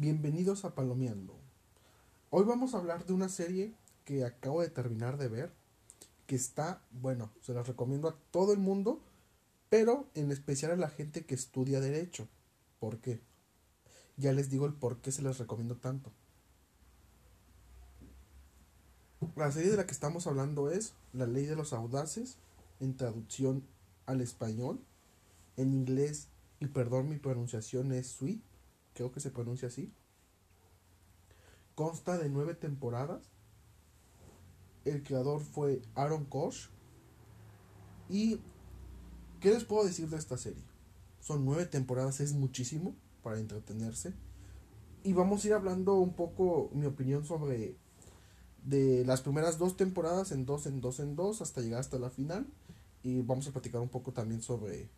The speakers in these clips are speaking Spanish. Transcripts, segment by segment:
Bienvenidos a Palomeando. Hoy vamos a hablar de una serie que acabo de terminar de ver, que está, bueno, se las recomiendo a todo el mundo, pero en especial a la gente que estudia derecho. ¿Por qué? Ya les digo el por qué se las recomiendo tanto. La serie de la que estamos hablando es La Ley de los Audaces, en traducción al español, en inglés, y perdón mi pronunciación es Sweet, creo que se pronuncia así. Consta de nueve temporadas. El creador fue Aaron Kosh. ¿Y qué les puedo decir de esta serie? Son nueve temporadas, es muchísimo para entretenerse. Y vamos a ir hablando un poco mi opinión sobre de las primeras dos temporadas en dos, en dos, en dos, hasta llegar hasta la final. Y vamos a platicar un poco también sobre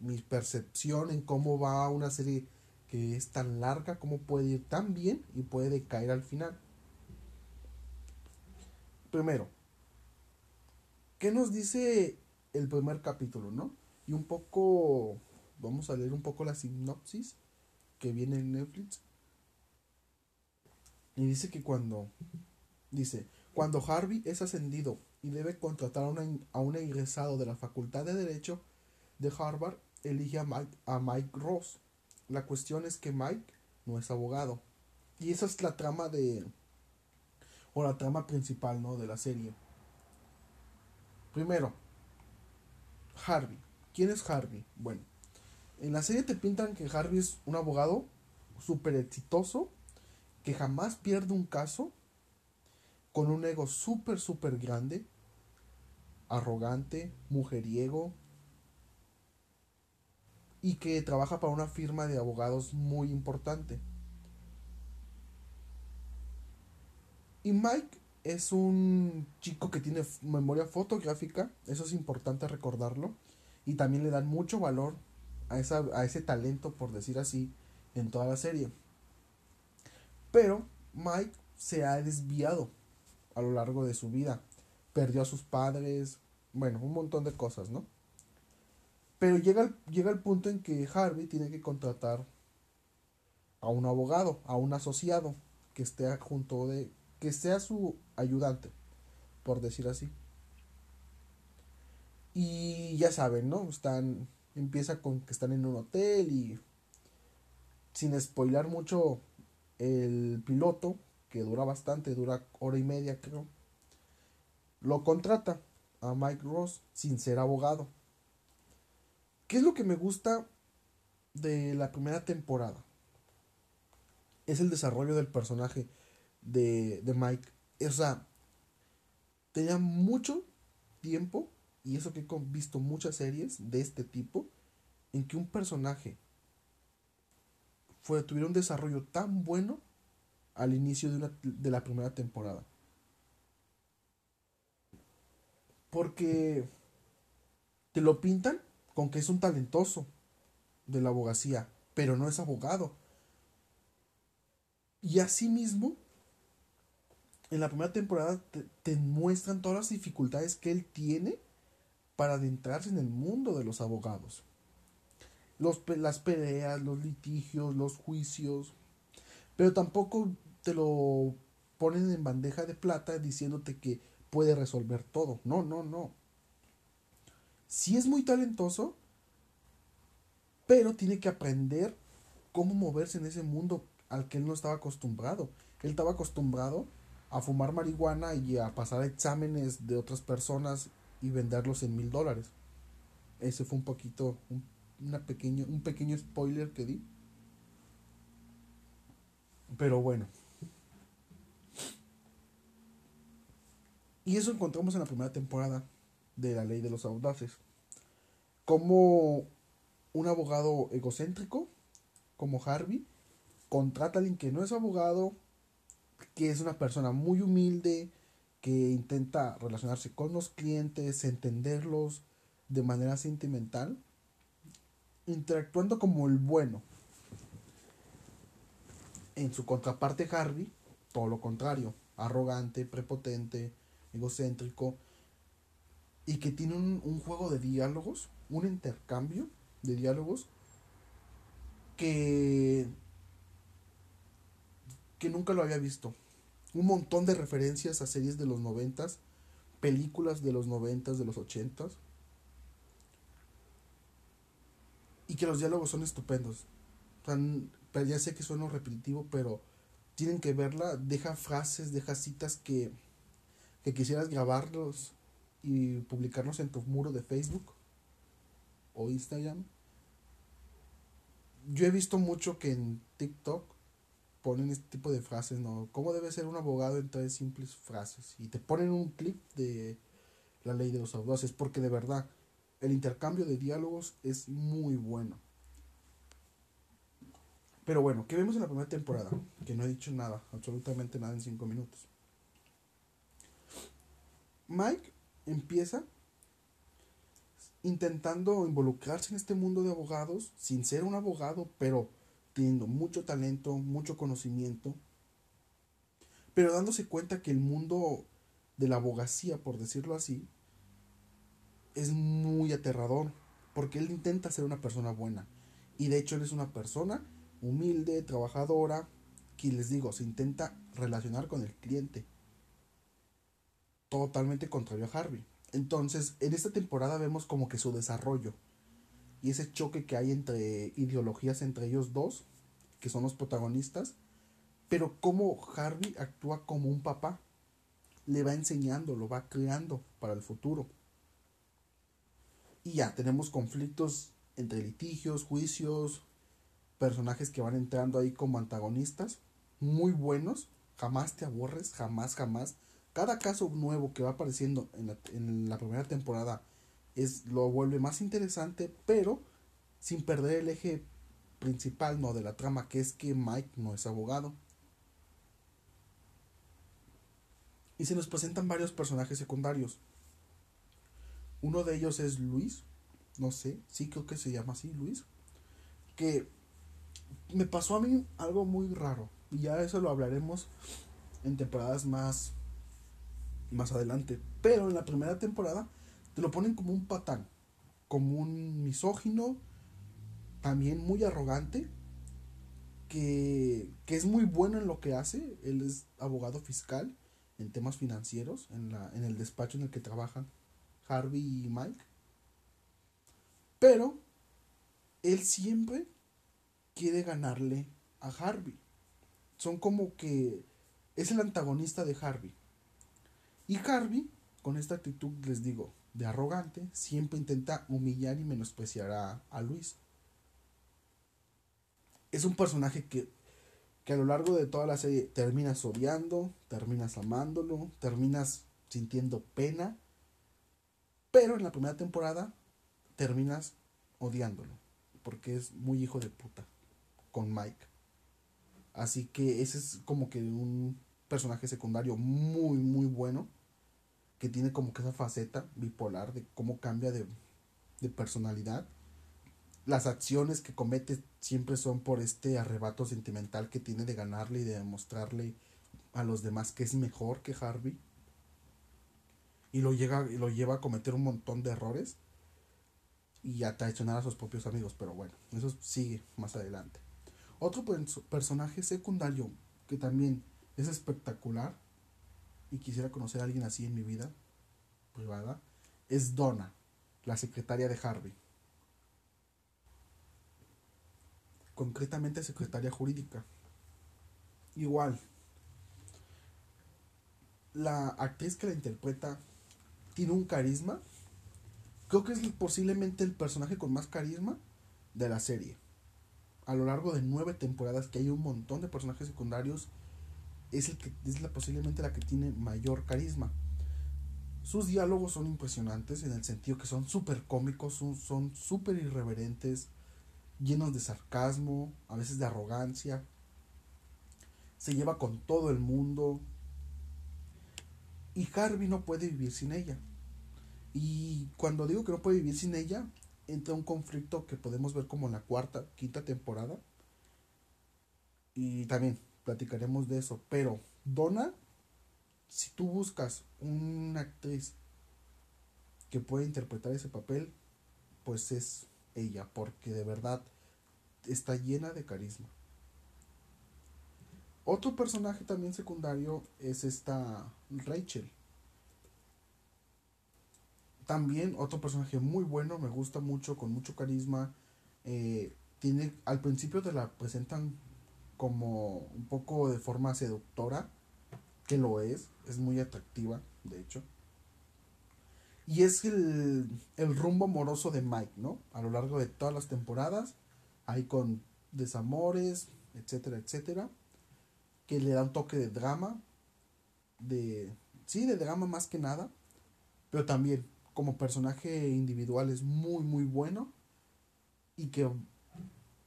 mi percepción en cómo va una serie que es tan larga, cómo puede ir tan bien y puede caer al final. Primero, ¿qué nos dice el primer capítulo, no? Y un poco, vamos a leer un poco la sinopsis que viene en Netflix. Y dice que cuando, dice, cuando Harvey es ascendido y debe contratar a, una, a un egresado de la Facultad de Derecho de Harvard, elige a Mike, a Mike Ross. La cuestión es que Mike no es abogado. Y esa es la trama de... o la trama principal, ¿no? De la serie. Primero, Harvey. ¿Quién es Harvey? Bueno, en la serie te pintan que Harvey es un abogado súper exitoso, que jamás pierde un caso, con un ego súper, súper grande, arrogante, mujeriego, y que trabaja para una firma de abogados muy importante. Y Mike es un chico que tiene memoria fotográfica, eso es importante recordarlo, y también le dan mucho valor a, esa, a ese talento, por decir así, en toda la serie. Pero Mike se ha desviado a lo largo de su vida. Perdió a sus padres, bueno, un montón de cosas, ¿no? Pero llega el, llega el punto en que Harvey tiene que contratar a un abogado, a un asociado que esté junto de que sea su ayudante, por decir así. Y ya saben, ¿no? Están empieza con que están en un hotel y sin spoilar mucho el piloto, que dura bastante, dura hora y media creo, lo contrata a Mike Ross sin ser abogado. ¿Qué es lo que me gusta de la primera temporada? Es el desarrollo del personaje de, de Mike. O sea, tenía mucho tiempo, y eso que he visto muchas series de este tipo, en que un personaje fue, tuviera un desarrollo tan bueno al inicio de, una, de la primera temporada. Porque te lo pintan con que es un talentoso de la abogacía, pero no es abogado. Y asimismo, en la primera temporada te, muestran todas las dificultades que él tiene para adentrarse en el mundo de los abogados. Los, las peleas, los litigios, los juicios. Pero tampoco te lo ponen en bandeja de plata diciéndote que puede resolver todo. No, no, no sí es muy talentoso, pero tiene que aprender cómo moverse en ese mundo al que él no estaba acostumbrado. Él estaba acostumbrado a fumar marihuana y a pasar exámenes de otras personas y venderlos en mil dólares. Ese fue un poquito, un, una pequeño, un pequeño spoiler que di. Pero bueno. Y eso encontramos en la primera temporada de la ley de los audaces. Como un abogado egocéntrico, como Harvey, contrata a alguien que no es abogado, que es una persona muy humilde, que intenta relacionarse con los clientes, entenderlos de manera sentimental, interactuando como el bueno. En su contraparte Harvey, todo lo contrario, arrogante, prepotente, egocéntrico, y que tiene un, juego de diálogos, un intercambio de diálogos que que nunca lo había visto. Un montón de referencias a series de los noventas, películas de los noventas, de los ochentas. Y que los diálogos son estupendos. ya sé que suena repetitivo, pero tienen que verla. Deja frases, deja citas que, que quisieras grabarlos y publicarlos en tu muro de Facebook o Instagram. Yo he visto mucho que en TikTok ponen este tipo de frases, ¿no? ¿Cómo debe ser un abogado en tres simples frases? Y te ponen un clip de la ley de los audaces, porque de verdad, el intercambio de diálogos es muy bueno. Pero bueno, ¿qué vemos en la primera temporada? Que no he dicho nada, absolutamente nada en cinco minutos. Mike empieza intentando involucrarse en este mundo de abogados sin ser un abogado, pero teniendo mucho talento, mucho conocimiento, pero dándose cuenta que el mundo de la abogacía, por decirlo así, es muy aterrador, porque él intenta ser una persona buena, y de hecho él es una persona humilde, trabajadora, que les digo, se intenta relacionar con el cliente totalmente contrario a Harvey. Entonces, en esta temporada vemos como que su desarrollo y ese choque que hay entre ideologías entre ellos dos, que son los protagonistas, pero cómo Harvey actúa como un papá, le va enseñando, lo va creando para el futuro. Y ya, tenemos conflictos entre litigios, juicios, personajes que van entrando ahí como antagonistas, muy buenos, jamás te aborres, jamás, jamás cada caso nuevo que va apareciendo en la, primera temporada es lo vuelve más interesante, pero sin perder el eje principal no de la trama, que es que Mike no es abogado. Y se nos presentan varios personajes secundarios. Uno de ellos es Luis, no sé, sí creo que se llama así, Luis, que me pasó a mí algo muy raro, y ya eso lo hablaremos en temporadas más más adelante. Pero en la primera temporada te lo ponen como un patán, como un misógino, también muy arrogante, que, que, es muy bueno en lo que hace. Él es abogado fiscal en temas financieros, en, la, en el despacho en el que trabajan Harvey y Mike. Pero él siempre quiere ganarle a Harvey. Son como que es el antagonista de Harvey. Y Harvey, con esta actitud, les digo, de arrogante, siempre intenta humillar y menospreciar a, Luis. Es un personaje que, que a lo largo de toda la serie terminas odiando, terminas amándolo, terminas sintiendo pena, pero en la primera temporada terminas odiándolo, porque es muy hijo de puta con Mike. Así que ese es como que un personaje secundario muy, muy bueno que tiene como que esa faceta bipolar de cómo cambia de, personalidad. Las acciones que comete siempre son por este arrebato sentimental que tiene de ganarle y de demostrarle a los demás que es mejor que Harvey. Y lo, llega, lo lleva a cometer un montón de errores y a traicionar a sus propios amigos. Pero bueno, eso sigue más adelante. Otro personaje secundario que también es espectacular y quisiera conocer a alguien así en mi vida privada, es Donna, la secretaria de Harvey. Concretamente secretaria jurídica. Igual, la actriz que la interpreta tiene un carisma. Creo que es posiblemente el personaje con más carisma de la serie. A lo largo de nueve temporadas que hay un montón de personajes secundarios es, el que, es la, posiblemente la que tiene mayor carisma. Sus diálogos son impresionantes en el sentido que son súper cómicos, son súper irreverentes, llenos de sarcasmo, a veces de arrogancia. Se lleva con todo el mundo. Y Harvey no puede vivir sin ella. Y cuando digo que no puede vivir sin ella, entra un conflicto que podemos ver como en la cuarta, quinta temporada. Y también platicaremos de eso. Pero Donna, si tú buscas una actriz que pueda interpretar ese papel, pues es ella, porque de verdad está llena de carisma. Otro personaje también secundario es esta Rachel. También otro personaje muy bueno, me gusta mucho, con mucho carisma. Eh, tiene, al principio te la presentan como un poco de forma seductora, que lo es, es muy atractiva, de hecho. Y es el, el rumbo amoroso de Mike, ¿no? A lo largo de todas las temporadas, ahí con desamores, etcétera, etcétera, que le da un toque de drama, de, sí, de drama más que nada, pero también como personaje individual es muy, muy bueno y que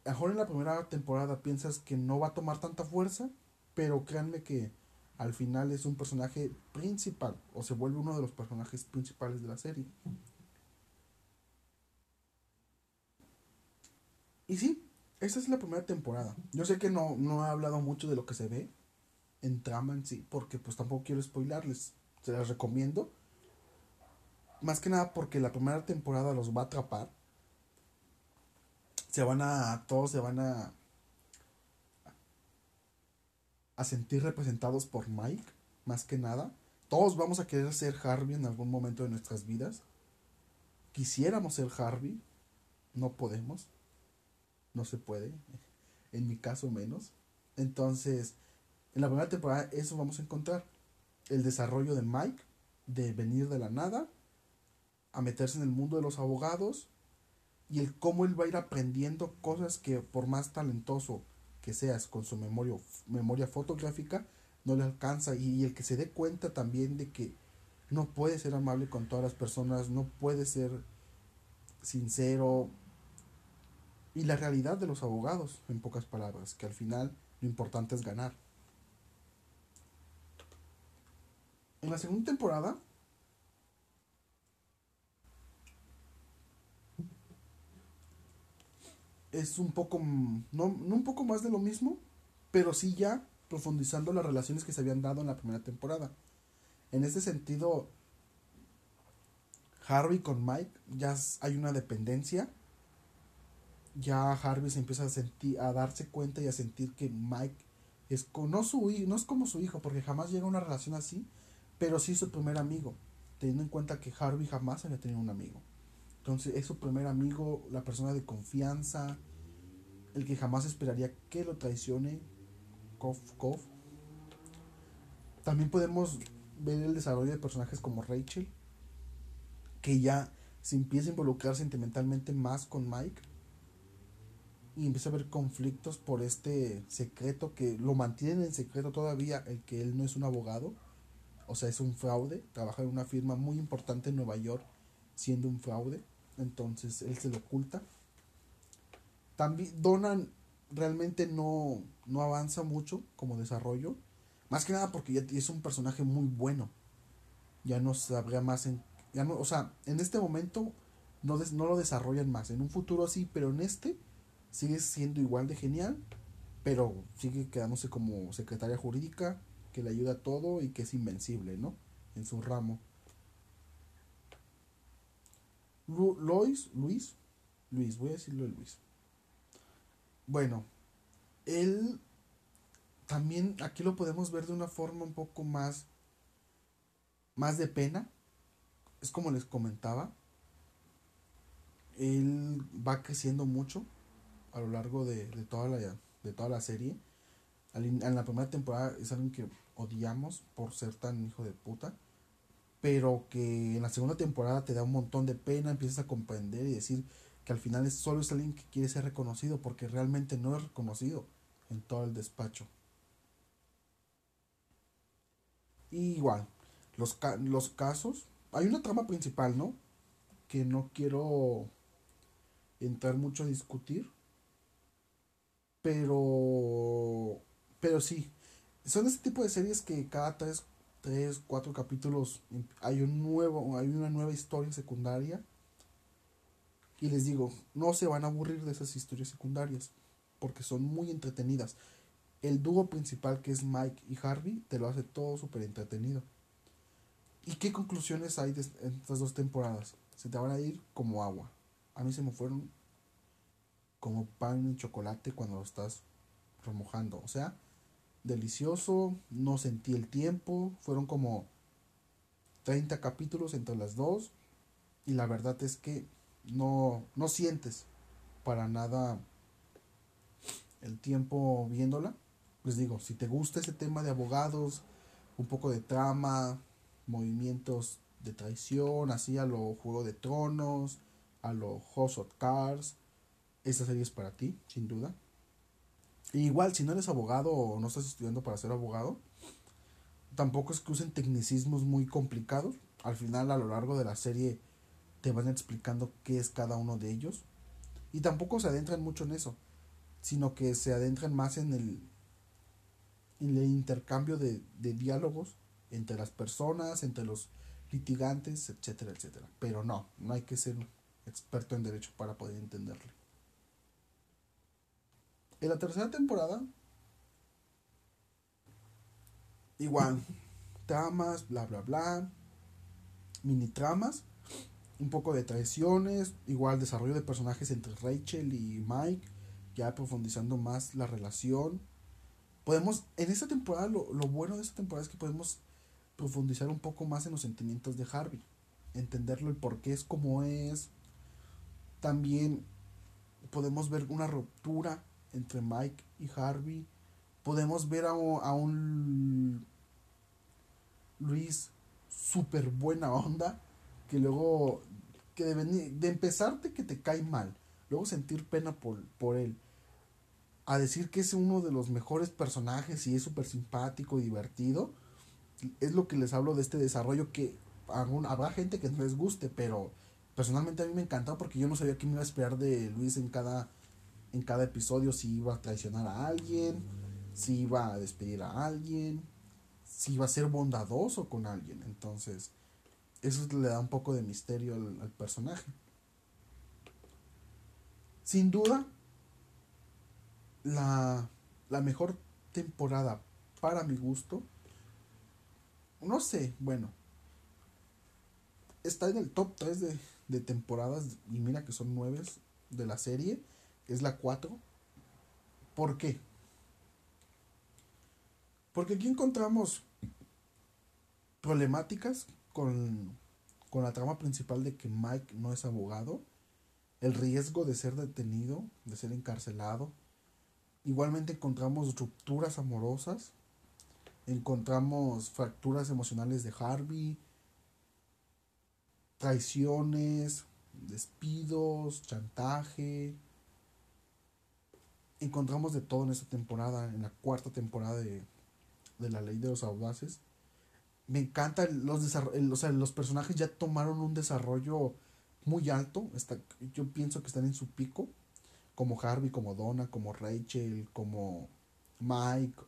mejor en la primera temporada piensas que no va a tomar tanta fuerza, pero créanme que al final es un personaje principal o se vuelve uno de los personajes principales de la serie. Y sí, esa es la primera temporada. Yo sé que no, no he hablado mucho de lo que se ve en trama en sí, porque pues tampoco quiero spoilarles. Se las recomiendo. Más que nada porque la primera temporada los va a atrapar se van a, todos se van a, a sentir representados por Mike, más que nada. Todos vamos a querer ser Harvey en algún momento de nuestras vidas. Quisiéramos ser Harvey, no podemos, no se puede, en mi caso menos. Entonces, en la primera temporada eso vamos a encontrar. El desarrollo de Mike, de venir de la nada, a meterse en el mundo de los abogados, y el cómo él va a ir aprendiendo cosas que por más talentoso que seas con su memoria, memoria fotográfica, no le alcanza y, el que se dé cuenta también de que no puede ser amable con todas las personas, no puede ser sincero y la realidad de los abogados, en pocas palabras, que al final lo importante es ganar. En la segunda temporada es un poco, no, no un poco más de lo mismo, pero sí ya profundizando las relaciones que se habían dado en la primera temporada. En este sentido, Harvey con Mike ya hay una dependencia. Ya Harvey se empieza a sentir, a darse cuenta y a sentir que Mike es no su no es como su hijo, porque jamás llega a una relación así, pero sí su primer amigo, teniendo en cuenta que Harvey jamás había tenido un amigo. Entonces es su primer amigo, la persona de confianza, el que jamás esperaría que lo traicione, Kof, Kof. También podemos ver el desarrollo de personajes como Rachel, que ya se empieza a involucrar sentimentalmente más con Mike y empieza a haber conflictos por este secreto que lo mantienen en secreto todavía, el que él no es un abogado, o sea, es un fraude, trabaja en una firma muy importante en Nueva York siendo un fraude entonces él se lo oculta. También Donan realmente no, no avanza mucho como desarrollo, más que nada porque ya es un personaje muy bueno. Ya no sabría más en ya no, o sea, en este momento no, no lo desarrollan más. En un futuro sí, pero en este sigue siendo igual de genial, pero sigue quedándose como secretaria jurídica que le ayuda a todo y que es invencible, ¿no? En su ramo. Luis, Luis, Luis, voy a decirlo de Luis. Bueno, él también aquí lo podemos ver de una forma un poco más, más de pena. Es como les comentaba. Él va creciendo mucho a lo largo de, toda, la, de toda la serie. En la primera temporada es alguien que odiamos por ser tan hijo de puta pero que en la segunda temporada te da un montón de pena, empiezas a comprender y decir que al final es solo es alguien que quiere ser reconocido porque realmente no es reconocido en todo el despacho. Y igual, los, los casos, hay una trama principal, ¿no? Que no quiero entrar mucho a discutir, pero, pero sí, son este tipo de series que cada tres tres, cuatro capítulos hay un nuevo, hay una nueva historia secundaria. Y les digo, no se van a aburrir de esas historias secundarias, porque son muy entretenidas. El dúo principal que es Mike y Harvey te lo hace todo súper entretenido. ¿Y qué conclusiones hay de estas dos temporadas? Se te van a ir como agua. A mí se me fueron como pan en chocolate cuando lo estás remojando. O sea, delicioso, no sentí el tiempo, fueron como 30 capítulos entre las dos y la verdad es que no, no sientes para nada el tiempo viéndola. Les digo, si te gusta ese tema de abogados, un poco de trama, movimientos de traición, así a lo Juego de Tronos, a lo House of Cards, esta serie es para ti, sin duda. Igual, si no eres abogado o no estás estudiando para ser abogado, tampoco es que usen tecnicismos muy complicados. Al final, a lo largo de la serie, te van explicando qué es cada uno de ellos. Y tampoco se adentran mucho en eso, sino que se adentran más en el, en el intercambio de, de diálogos entre las personas, entre los litigantes, etcétera, etcétera. Pero no, no hay que ser experto en derecho para poder entenderle. En la tercera temporada, igual, tramas, bla, bla, bla, mini tramas, un poco de traiciones, igual desarrollo de personajes entre Rachel y Mike, ya profundizando más la relación. Podemos, en esta temporada, lo, lo bueno de esta temporada es que podemos profundizar un poco más en los sentimientos de Harvey, entenderlo el por qué es como es. También podemos ver una ruptura entre Mike y Harvey. Podemos ver a, a un Luis súper buena onda que luego que de, de empezarte que te cae mal, luego sentir pena por, por él, a decir que es uno de los mejores personajes y es súper simpático y divertido, es lo que les hablo de este desarrollo que habrá gente que no les guste, pero personalmente a mí me encantó porque yo no sabía qué me iba a esperar de Luis en cada, en cada episodio, si iba a traicionar a alguien, si iba a despedir a alguien, si iba a ser bondadoso con alguien. Entonces, eso le da un poco de misterio al, personaje. Sin duda, la, la mejor temporada para mi gusto no sé, bueno. Está en el top 3 de, temporadas y mira que son 9 de la serie. Es la 4. ¿Por qué? Porque aquí encontramos problemáticas con, con la trama principal de que Mike no es abogado, el riesgo de ser detenido, de ser encarcelado. Igualmente encontramos rupturas amorosas, encontramos fracturas emocionales de Harvey, traiciones, despidos, chantaje. Encontramos de todo en esta temporada, en la cuarta temporada de, La Ley de los Audaces. Me encanta los, los personajes ya tomaron un desarrollo muy alto. yo pienso que están en su pico. Como Harvey, como Donna, como Rachel, como Mike,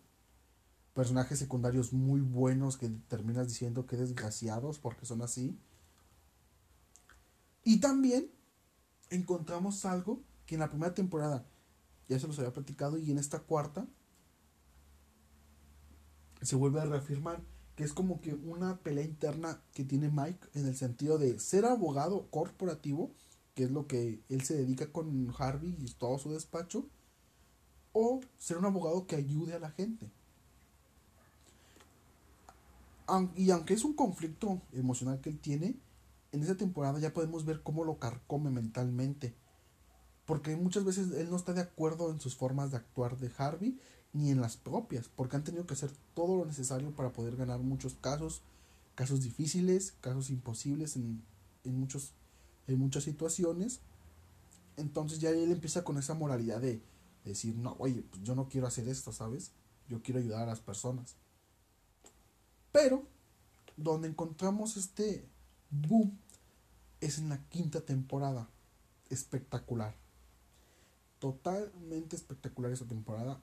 personajes secundarios muy buenos que terminas diciendo que desgraciados porque son así. Y también encontramos algo que en la primera temporada ya se los había platicado y en esta cuarta se vuelve a reafirmar que es como que una pelea interna que tiene Mike en el sentido de ser abogado corporativo, que es lo que él se dedica con Harvey y todo su despacho, o ser un abogado que ayude a la gente y aunque es un conflicto emocional que él tiene, en esa temporada ya podemos ver cómo lo carcome mentalmente. Porque muchas veces él no está de acuerdo en sus formas de actuar de Harvey ni en las propias, porque han tenido que hacer todo lo necesario para poder ganar muchos casos, casos difíciles, casos imposibles en, en, muchos, en muchas situaciones. Entonces ya él empieza con esa moralidad de, decir, no, oye, pues yo no quiero hacer esto, ¿sabes? Yo quiero ayudar a las personas. Pero donde encontramos este boom es en la quinta temporada. Espectacular. Totalmente espectacular esa temporada.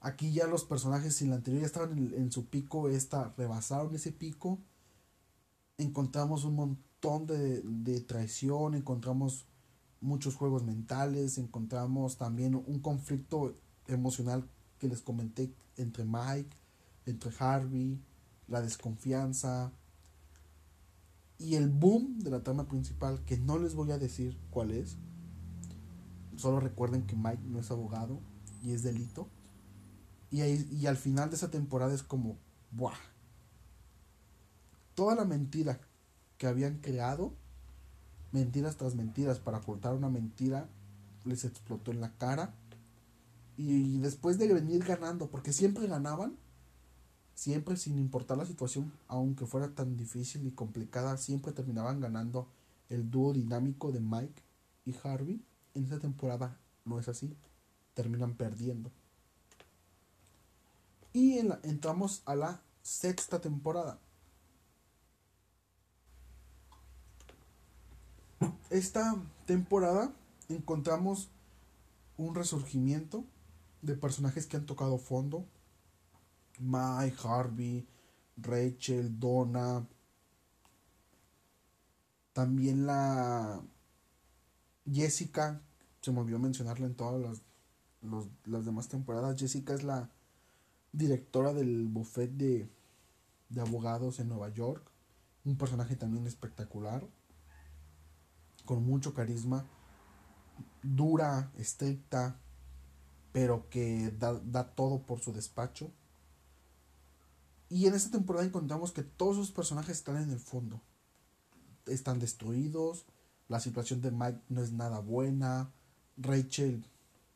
Aquí ya los personajes en la anterior ya estaban en, su pico, esta rebasaron ese pico. Encontramos un montón de, de traición, encontramos muchos juegos mentales, encontramos también un conflicto emocional que les comenté entre Mike, entre Harvey, la desconfianza y el boom de la trama principal, que no les voy a decir cuál es. Solo recuerden que Mike no es abogado y es delito. Y, y al final de esa temporada es como, ¡buah! Toda la mentira que habían creado, mentiras tras mentiras, para ocultar una mentira, les explotó en la cara. Y después de venir ganando, porque siempre ganaban, siempre sin importar la situación, aunque fuera tan difícil y complicada, siempre terminaban ganando el dúo dinámico de Mike y Harvey. En esta temporada no es así, terminan perdiendo. Y entramos a la sexta temporada. Esta temporada encontramos un resurgimiento de personajes que han tocado fondo. Mike, Harvey, Rachel, Donna. También la Jessica. Se me olvidó mencionarla en todas las, las demás temporadas. Jessica es la directora del buffet de, abogados en Nueva York. Un personaje también espectacular. Con mucho carisma dura, estricta, pero que da, todo por su despacho. Y en esta temporada encontramos que todos sus personajes están en el fondo. Están destruidos. La situación de Mike no es nada buena. Rachel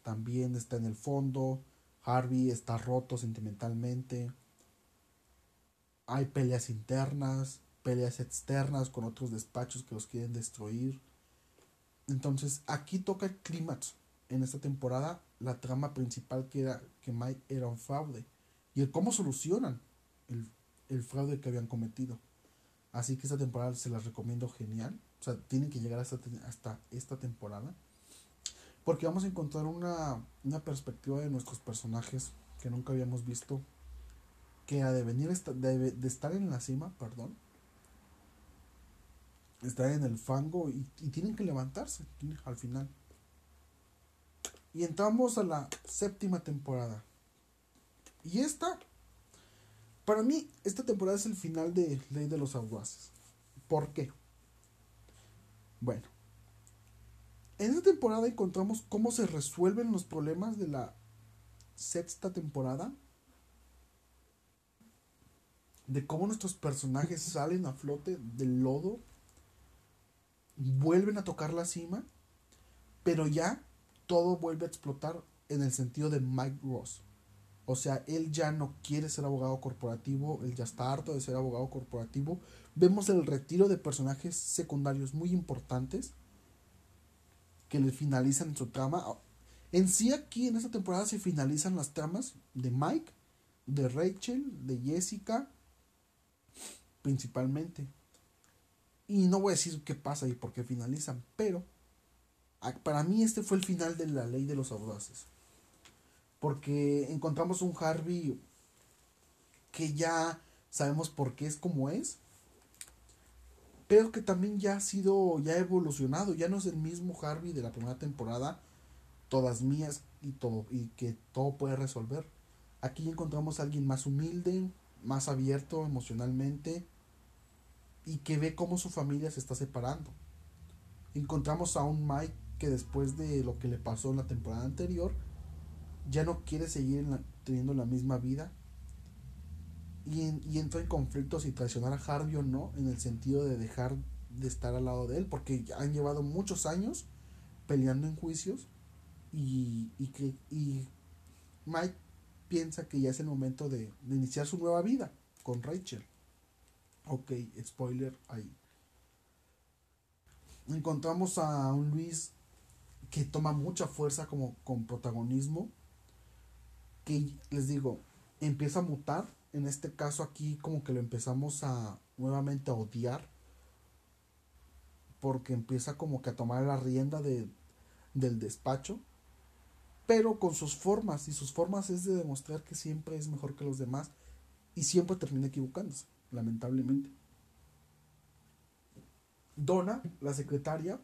también está en el fondo. Harvey está roto sentimentalmente. Hay peleas internas, peleas externas con otros despachos que los quieren destruir. Entonces, aquí toca el clímax en esta temporada, la trama principal que era que Mike era un fraude y el cómo solucionan el, fraude que habían cometido. Así que esta temporada se las recomiendo genial. O sea, tienen que llegar hasta, hasta esta temporada. Porque vamos a encontrar una, una perspectiva de nuestros personajes que nunca habíamos visto. Que ha de venir de, de estar en la cima, perdón, están en el fango y, tienen que levantarse al final. Y entramos a la séptima temporada. Y esta, para mí, esta temporada es el final de Ley de los Audaces. ¿Por qué? Bueno, en esta temporada encontramos cómo se resuelven los problemas de la sexta temporada. De cómo nuestros personajes salen a flote del lodo vuelven a tocar la cima, pero ya todo vuelve a explotar en el sentido de Mike Ross. O sea, él ya no quiere ser abogado corporativo, él ya está harto de ser abogado corporativo. Vemos el retiro de personajes secundarios muy importantes que le finalizan su trama. En sí aquí en esta temporada se finalizan las tramas de Mike, de Rachel, de Jessica, principalmente. Y no voy a decir qué pasa y por qué finalizan, pero para mí este fue el final de la ley de los audaces. Porque encontramos un Harvey que ya sabemos por qué es como es, pero que también ya ha sido, ya ha evolucionado, ya no es el mismo Harvey de la primera temporada, todas mías y todo, y que todo puede resolver. Aquí encontramos a alguien más humilde, más abierto emocionalmente, y que ve cómo su familia se está separando. Encontramos a un Mike que después de lo que le pasó en la temporada anterior, ya no quiere seguir teniendo la misma vida y, y entra en conflictos si traicionar a Harvey o no, en el sentido de dejar de estar al lado de él, porque han llevado muchos años peleando en juicios y, y que y Mike piensa que ya es el momento de iniciar su nueva vida con Rachel. Ok, spoiler ahí. Encontramos a un Luis que toma mucha fuerza como con protagonismo. Que les digo, empieza a mutar. En este caso aquí como que lo empezamos a nuevamente a odiar. Porque empieza como que a tomar la rienda de, del despacho. Pero con sus formas. Y sus formas es de demostrar que siempre es mejor que los demás. Y siempre termina equivocándose lamentablemente. Donna, la secretaria,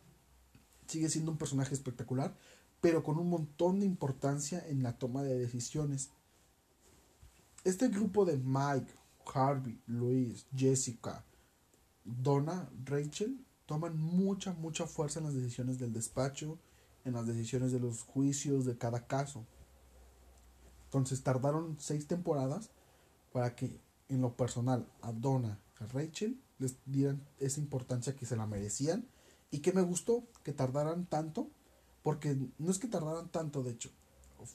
sigue siendo un personaje espectacular, pero con un montón de importancia en la toma de decisiones. Este grupo de Mike, Harvey, Luis, Jessica, Donna, Rachel, toman mucha, mucha fuerza en las decisiones del despacho, en las decisiones de los juicios de cada caso. Entonces tardaron seis temporadas para que en lo personal a Donna, a Rachel, les dieran esa importancia que se la merecían y que me gustó que tardaran tanto, porque no es que tardaran tanto, de hecho,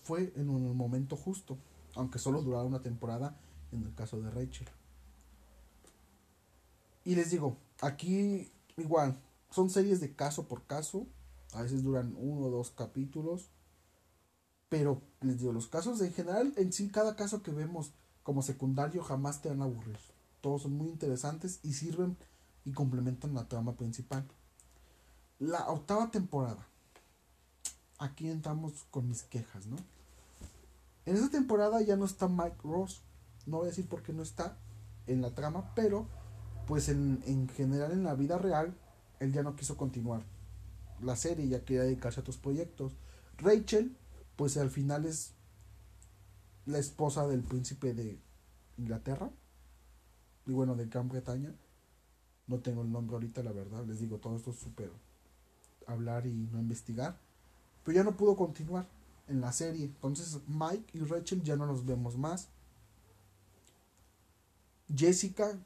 fue en un momento justo, aunque solo durara una temporada en el caso de Rachel. Y les digo, aquí igual, son series de caso por caso, a veces duran uno o dos capítulos, pero les digo, los casos en general, en sí, cada caso que vemos como secundario jamás te van a aburrir. Todos son muy interesantes y sirven y complementan la trama principal. La octava temporada. Aquí entramos con mis quejas, ¿no? En esta temporada ya no está Mike Ross. No voy a decir por qué no está en la trama, pero pues en, en general en la vida real él ya no quiso continuar la serie, ya quería dedicarse a otros proyectos. Rachel, pues al final es la esposa del príncipe de Inglaterra y bueno, de Gran Bretaña. No tengo el nombre ahorita, la verdad. Les digo, todo esto es súper hablar y no investigar. Pero ya no pudo continuar en la serie. Entonces Mike y Rachel ya no los vemos más. Jessica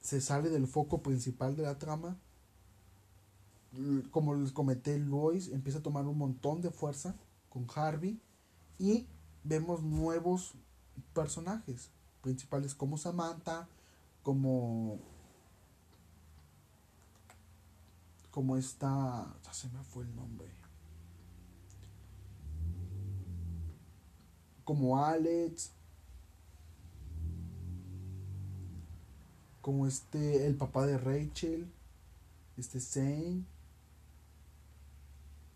se sale del foco principal de la trama. Como les comenté, Lois empieza a tomar un montón de fuerza con Harvey. Y vemos nuevos personajes principales como Samantha, como como esta, ya se me fue el nombre. Como Alex, como este el papá de Rachel, este Zane,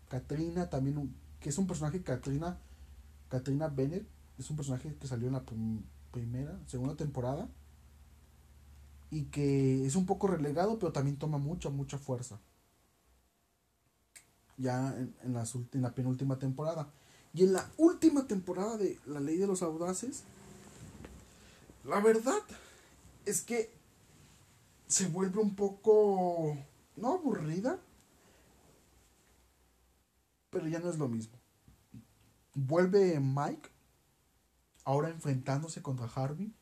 Katrina también que es un personaje Katrina Katrina Bennett es un personaje que salió en la primera, segunda temporada. Y que es un poco relegado, pero también toma mucha, mucha fuerza. Ya en, la, en la penúltima temporada. Y en la última temporada de La Ley de los Audaces, la verdad es que se vuelve un poco, no aburrida, pero ya no es lo mismo vuelve Mike, ahora enfrentándose contra Harvey,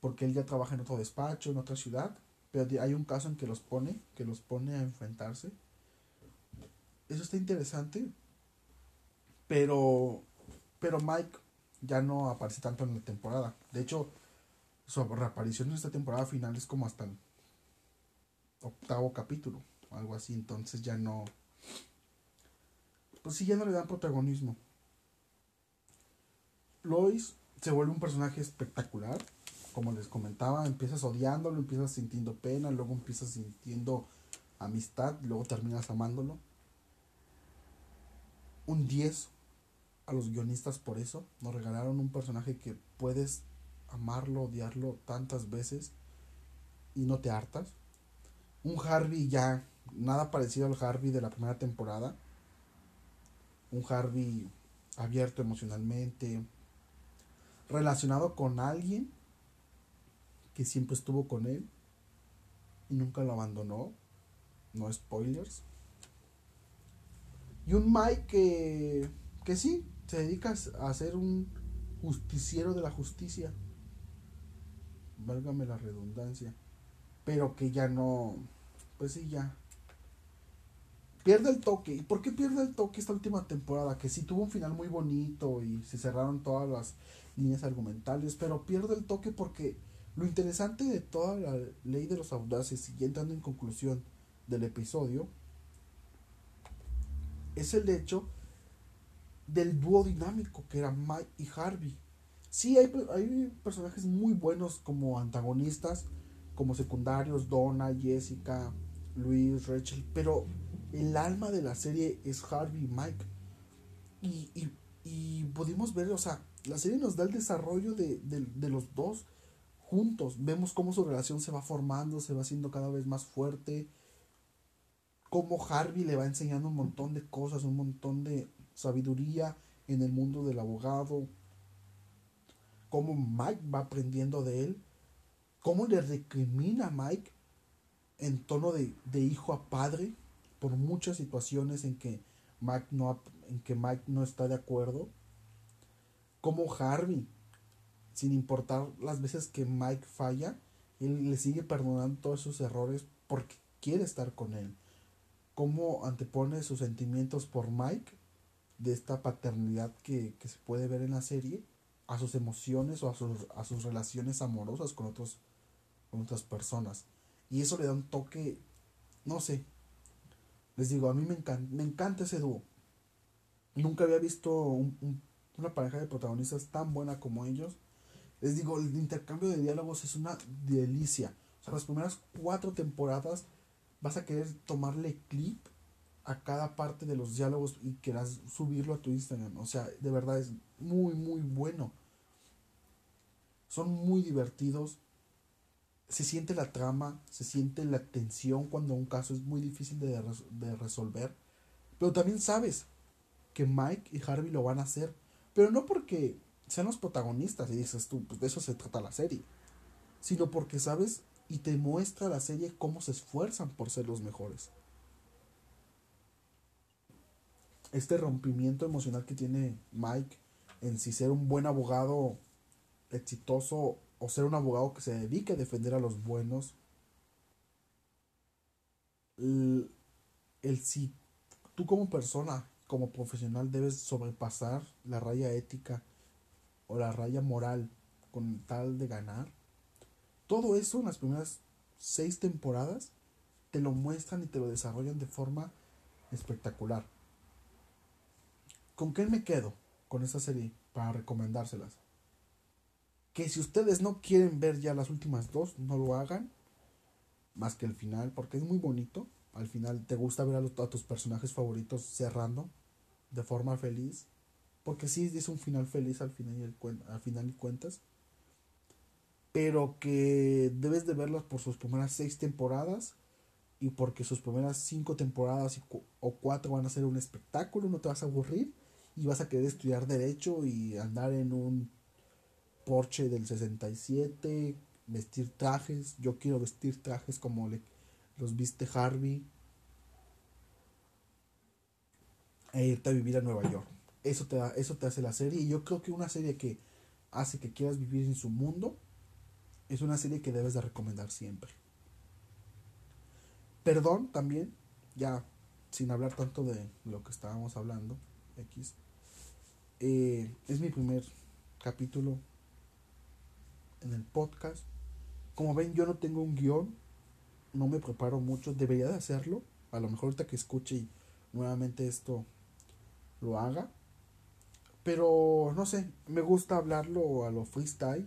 porque él ya trabaja en otro despacho, en otra ciudad, pero hay un caso en que los pone, que los pone a enfrentarse. Eso está interesante, pero, pero Mike ya no aparece tanto en la temporada. De hecho, su reaparición en esta temporada final es como hasta el octavo capítulo, algo así, entonces ya no pues sí, ya no le dan protagonismo. Lois se vuelve un personaje espectacular. Como les comentaba, empiezas odiándolo, empiezas sintiendo pena, luego empiezas sintiendo amistad, luego terminas amándolo. Un 10 a los guionistas por eso. Nos regalaron un personaje que puedes amarlo, odiarlo tantas veces y no te hartas. Un Harvey ya, nada parecido al Harvey de la primera temporada un Harvey abierto emocionalmente, relacionado con alguien que siempre estuvo con él y nunca lo abandonó, no spoilers. Y un Mike que, que sí, se dedica a ser un justiciero de la justicia, válgame la redundancia, pero que ya no, pues sí, ya, pierde el toque. ¿Y por qué pierde el toque esta última temporada? Que sí tuvo un final muy bonito y se cerraron todas las líneas argumentales, pero pierde el toque porque lo interesante de toda la ley de los audaces, y entrando en conclusión del episodio, es el hecho del dúo dinámico que era Mike y Harvey. Sí, hay, hay personajes muy buenos como antagonistas, como secundarios, Donna, Jessica, Luis, Rachel, pero el alma de la serie es Harvey y Mike. Y, y, pudimos ver, o sea, la serie nos da el desarrollo de, los dos juntos. Vemos cómo su relación se va formando, se va haciendo cada vez más fuerte. Cómo Harvey le va enseñando un montón de cosas, un montón de sabiduría en el mundo del abogado. Cómo Mike va aprendiendo de él. Cómo le recrimina a Mike en tono de, de hijo a padre por muchas situaciones en que Mike no, en que Mike no está de acuerdo Como Harvey, sin importar las veces que Mike falla, él le sigue perdonando todos sus errores porque quiere estar con él. Cómo antepone sus sentimientos por Mike, de esta paternidad que, que se puede ver en la serie, a sus emociones o a sus, a sus relaciones amorosas con, otros, con otras personas. Y eso le da un toque, no sé. Les digo, a mí me encanta, me encanta ese dúo. Nunca había visto una pareja de protagonistas tan buena como ellos. Les digo, el intercambio de diálogos es una delicia. O sea, las primeras cuatro temporadas vas a querer tomarle clip a cada parte de los diálogos y quieras subirlo a tu Instagram. O sea, de verdad es muy, muy bueno. Son muy divertidos. Se siente la trama, se siente la tensión cuando un caso es muy difícil de, de resolver. Pero también sabes que Mike y Harvey lo van a hacer. Pero no porque sean los protagonistas y dices tú, pues de eso se trata la serie. Sino porque sabes y te muestra la serie cómo se esfuerzan por ser los mejores. Este rompimiento emocional que tiene Mike en si ser un buen abogado exitoso o ser un abogado que se dedique a defender a los buenos. El, el si tú como persona como profesional debes sobrepasar la raya ética o la raya moral con tal de ganar. Todo eso en las primeras seis temporadas te lo muestran y te lo desarrollan de forma espectacular. ¿Con qué me quedo con esta serie para recomendárselas? Que si ustedes no quieren ver ya las últimas dos, no lo hagan. Más que el final, porque es muy bonito al final te gusta ver a, los, tus personajes favoritos cerrando de forma feliz. Porque sí es un final feliz al final, y al final y cuentas. Pero que debes de verlos por sus primeras seis temporadas. Y porque sus primeras cinco temporadas o cuatro van a ser un espectáculo. No te vas a aburrir. Y vas a querer estudiar derecho y andar en un Porsche del 67. Vestir trajes. Yo quiero vestir trajes como le, los viste Harvey, e irte a vivir a Nueva York. Eso te, da, eso te hace la serie. Y yo creo que una serie que hace que quieras vivir en su mundo es una serie que debes de recomendar siempre. Perdón también, ya sin hablar tanto de lo que estábamos hablando, X. Eh, es mi primer capítulo en el podcast. Como ven, yo no tengo un guion no me preparo mucho, debería de hacerlo. A lo mejor ahorita que escuche nuevamente esto lo haga. Pero no sé, me gusta hablarlo a lo freestyle,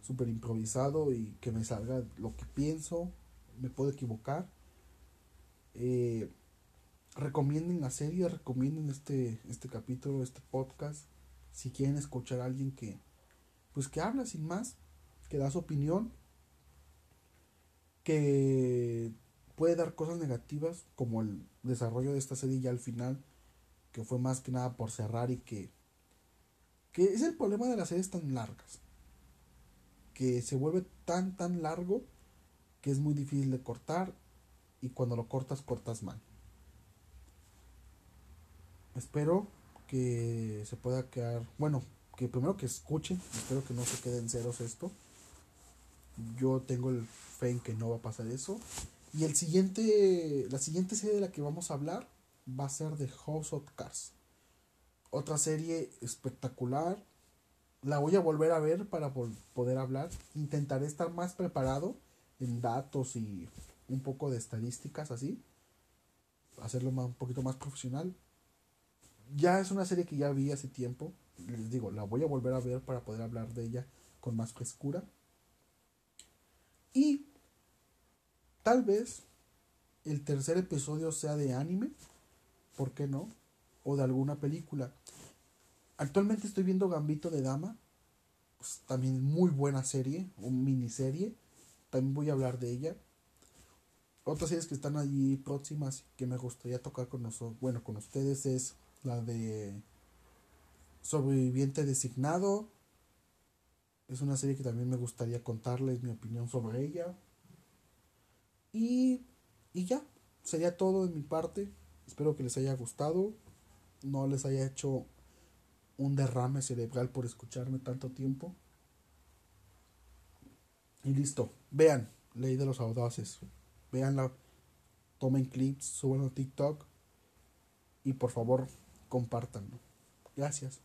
súper improvisado y que me salga lo que pienso, me puedo equivocar. Eh, recomienden la serie, recomienden este, este capítulo, este podcast. Si quieren escuchar a alguien que, pues que habla sin más, que da su opinión, que puede dar cosas negativas como el desarrollo de esta serie ya al final que fue más que nada por cerrar y que que es el problema de las series tan largas que se vuelve tan tan largo que es muy difícil de cortar y cuando lo cortas cortas mal. Espero que se pueda quedar bueno que primero que escuchen espero que no se queden ceros esto yo tengo el fe en que no va a pasar eso. Y el siguiente, la siguiente serie de la que vamos a hablar va a ser de House of Cards. Otra serie espectacular. La voy a volver a ver para poder hablar. Intentaré estar más preparado en datos y un poco de estadísticas así. Hacerlo un poquito más profesional. Ya es una serie que ya vi hace tiempo. Les digo, la voy a volver a ver para poder hablar de ella con más frescura. Y tal vez el tercer episodio sea de anime, ¿por qué no? O de alguna película. Actualmente estoy viendo Gambito de Dama, pues, también muy buena serie, un miniserie, también voy a hablar de ella. Otras series que están allí próximas que me gustaría tocar con nosotros, bueno, con ustedes es la de Sobreviviente Designado, es una serie que también me gustaría contarles mi opinión sobre ella. Y, y ya, sería todo de mi parte. Espero que les haya gustado. No les haya hecho un derrame cerebral por escucharme tanto tiempo. Y listo. Vean, Ley de los Audaces. Veanla. Tomen clips, suban a TikTok. Y por favor, compártanlo. Gracias.